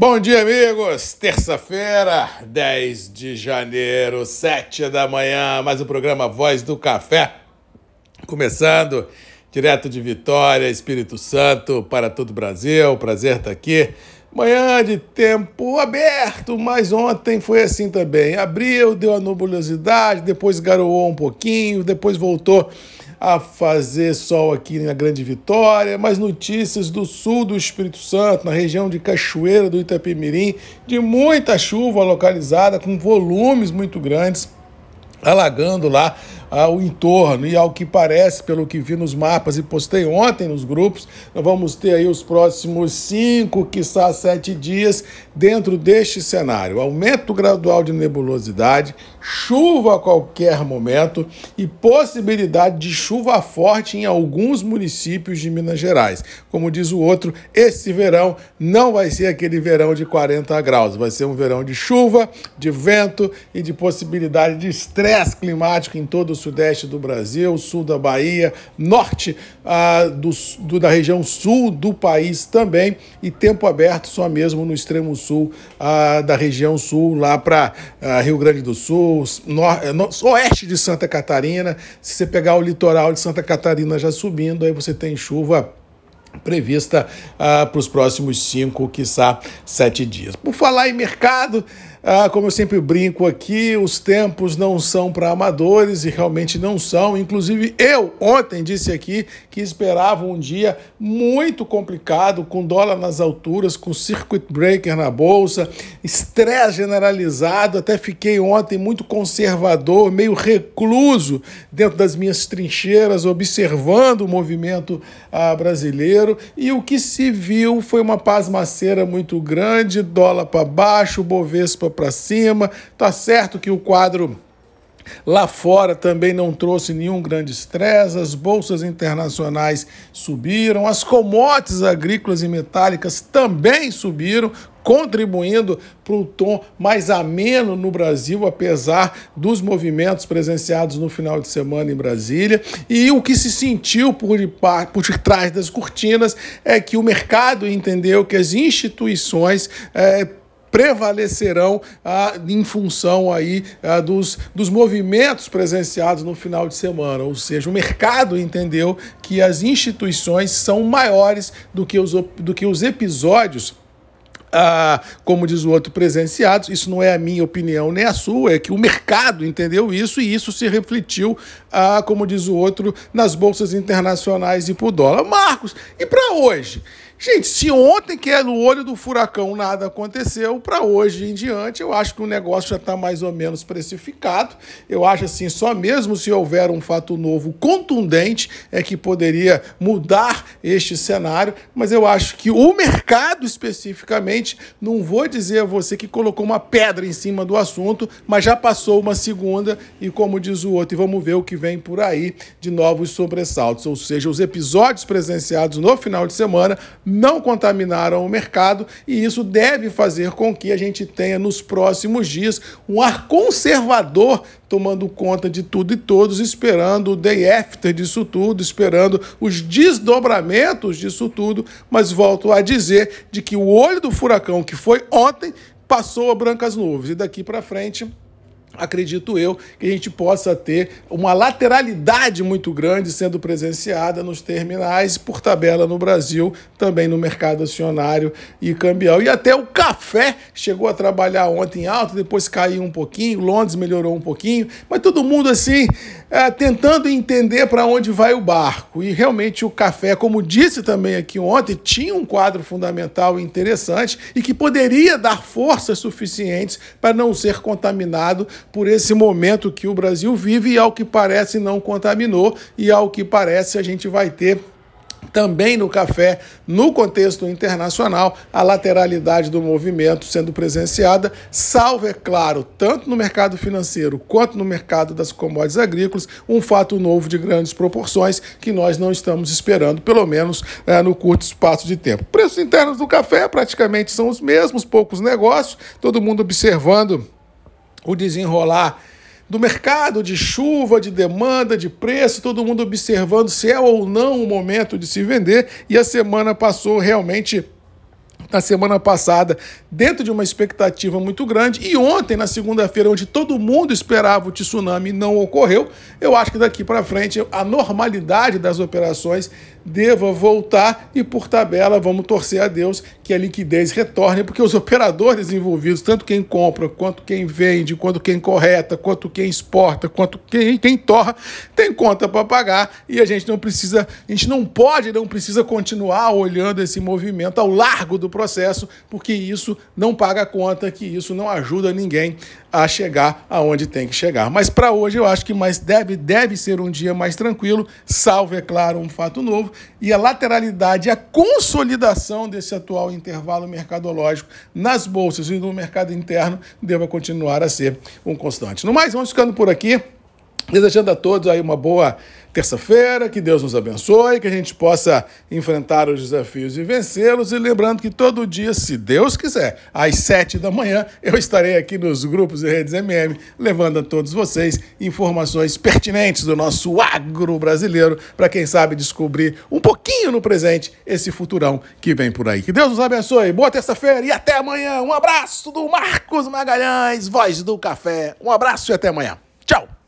Bom dia, amigos! Terça-feira, 10 de janeiro, 7 da manhã, mais o um programa Voz do Café. Começando direto de Vitória, Espírito Santo, para todo o Brasil. Prazer estar aqui. Manhã de tempo aberto, mas ontem foi assim também. Abriu, deu a nubulosidade, depois garoou um pouquinho, depois voltou a fazer sol aqui na Grande Vitória, mas notícias do sul do Espírito Santo, na região de Cachoeira do Itapemirim, de muita chuva localizada, com volumes muito grandes, alagando lá ao entorno. E ao que parece, pelo que vi nos mapas e postei ontem nos grupos, nós vamos ter aí os próximos cinco, quiçá sete dias dentro deste cenário. Aumento gradual de nebulosidade, chuva a qualquer momento e possibilidade de chuva forte em alguns municípios de Minas Gerais. Como diz o outro, esse verão não vai ser aquele verão de 40 graus, vai ser um verão de chuva, de vento e de possibilidade de estresse climático em todo o sudeste do Brasil, sul da Bahia, norte ah, do, do, da região sul do país também, e tempo aberto só mesmo no extremo sul ah, da região sul, lá para ah, Rio Grande do Sul, nor, no, oeste de Santa Catarina. Se você pegar o litoral de Santa Catarina já subindo, aí você tem chuva prevista uh, para os próximos cinco, quiçá sete dias. Por falar em mercado, ah, como eu sempre brinco aqui, os tempos não são para amadores e realmente não são. Inclusive, eu ontem disse aqui que esperava um dia muito complicado, com dólar nas alturas, com circuit breaker na bolsa, estresse generalizado. Até fiquei ontem muito conservador, meio recluso dentro das minhas trincheiras, observando o movimento ah, brasileiro. E o que se viu foi uma pasmaceira muito grande, dólar para baixo, Bovespa para cima. Tá certo que o quadro Lá fora também não trouxe nenhum grande estresse, as bolsas internacionais subiram, as commodities agrícolas e metálicas também subiram, contribuindo para o tom mais ameno no Brasil, apesar dos movimentos presenciados no final de semana em Brasília. E o que se sentiu por, por detrás das cortinas é que o mercado entendeu que as instituições. É, prevalecerão ah, em função aí ah, dos, dos movimentos presenciados no final de semana. Ou seja, o mercado entendeu que as instituições são maiores do que os, do que os episódios ah, como diz o outro, presenciados. Isso não é a minha opinião nem a sua, é que o mercado entendeu isso e isso se refletiu, ah, como diz o outro, nas bolsas internacionais e o dólar. Marcos, e para hoje? Gente, se ontem, que é no olho do furacão, nada aconteceu, para hoje em diante, eu acho que o negócio já está mais ou menos precificado. Eu acho assim, só mesmo se houver um fato novo contundente é que poderia mudar este cenário, mas eu acho que o mercado especificamente, não vou dizer a você que colocou uma pedra em cima do assunto, mas já passou uma segunda e, como diz o outro, e vamos ver o que vem por aí de novos sobressaltos, ou seja, os episódios presenciados no final de semana não contaminaram o mercado e isso deve fazer com que a gente tenha nos próximos dias um ar conservador tomando conta de tudo e todos, esperando o day after disso tudo, esperando os desdobramentos disso tudo, mas volto a dizer de que o olho do furacão que foi ontem passou a brancas nuvens. E daqui para frente acredito eu, que a gente possa ter uma lateralidade muito grande sendo presenciada nos terminais, por tabela no Brasil, também no mercado acionário e cambial. E até o café chegou a trabalhar ontem alto, depois caiu um pouquinho, Londres melhorou um pouquinho, mas todo mundo assim, é, tentando entender para onde vai o barco. E realmente o café, como disse também aqui ontem, tinha um quadro fundamental interessante e que poderia dar forças suficientes para não ser contaminado por esse momento que o Brasil vive e, ao que parece, não contaminou, e ao que parece, a gente vai ter também no café, no contexto internacional, a lateralidade do movimento sendo presenciada, salvo, é claro, tanto no mercado financeiro quanto no mercado das commodities agrícolas, um fato novo de grandes proporções que nós não estamos esperando, pelo menos é, no curto espaço de tempo. Preços internos do café praticamente são os mesmos, poucos negócios, todo mundo observando o desenrolar do mercado de chuva, de demanda, de preço, todo mundo observando se é ou não o momento de se vender, e a semana passou realmente na semana passada, dentro de uma expectativa muito grande, e ontem, na segunda-feira, onde todo mundo esperava o tsunami, não ocorreu. Eu acho que daqui para frente a normalidade das operações deva voltar e, por tabela, vamos torcer a Deus que a liquidez retorne, porque os operadores envolvidos, tanto quem compra, quanto quem vende, quanto quem correta, quanto quem exporta, quanto quem, quem torra, tem conta para pagar e a gente não precisa, a gente não pode, não precisa continuar olhando esse movimento ao largo do processo, porque isso não paga a conta, que isso não ajuda ninguém a chegar aonde tem que chegar. Mas para hoje eu acho que mais deve, deve ser um dia mais tranquilo, salvo, é claro, um fato novo, e a lateralidade, a consolidação desse atual intervalo mercadológico nas bolsas e no mercado interno deva continuar a ser um constante. No mais, vamos ficando por aqui. Desejando a todos aí uma boa terça-feira, que Deus nos abençoe, que a gente possa enfrentar os desafios e vencê-los. E lembrando que todo dia, se Deus quiser, às sete da manhã, eu estarei aqui nos grupos e redes MM, levando a todos vocês informações pertinentes do nosso agro brasileiro, para quem sabe descobrir um pouquinho no presente esse futurão que vem por aí. Que Deus nos abençoe, boa terça-feira e até amanhã. Um abraço do Marcos Magalhães, voz do café. Um abraço e até amanhã. Tchau!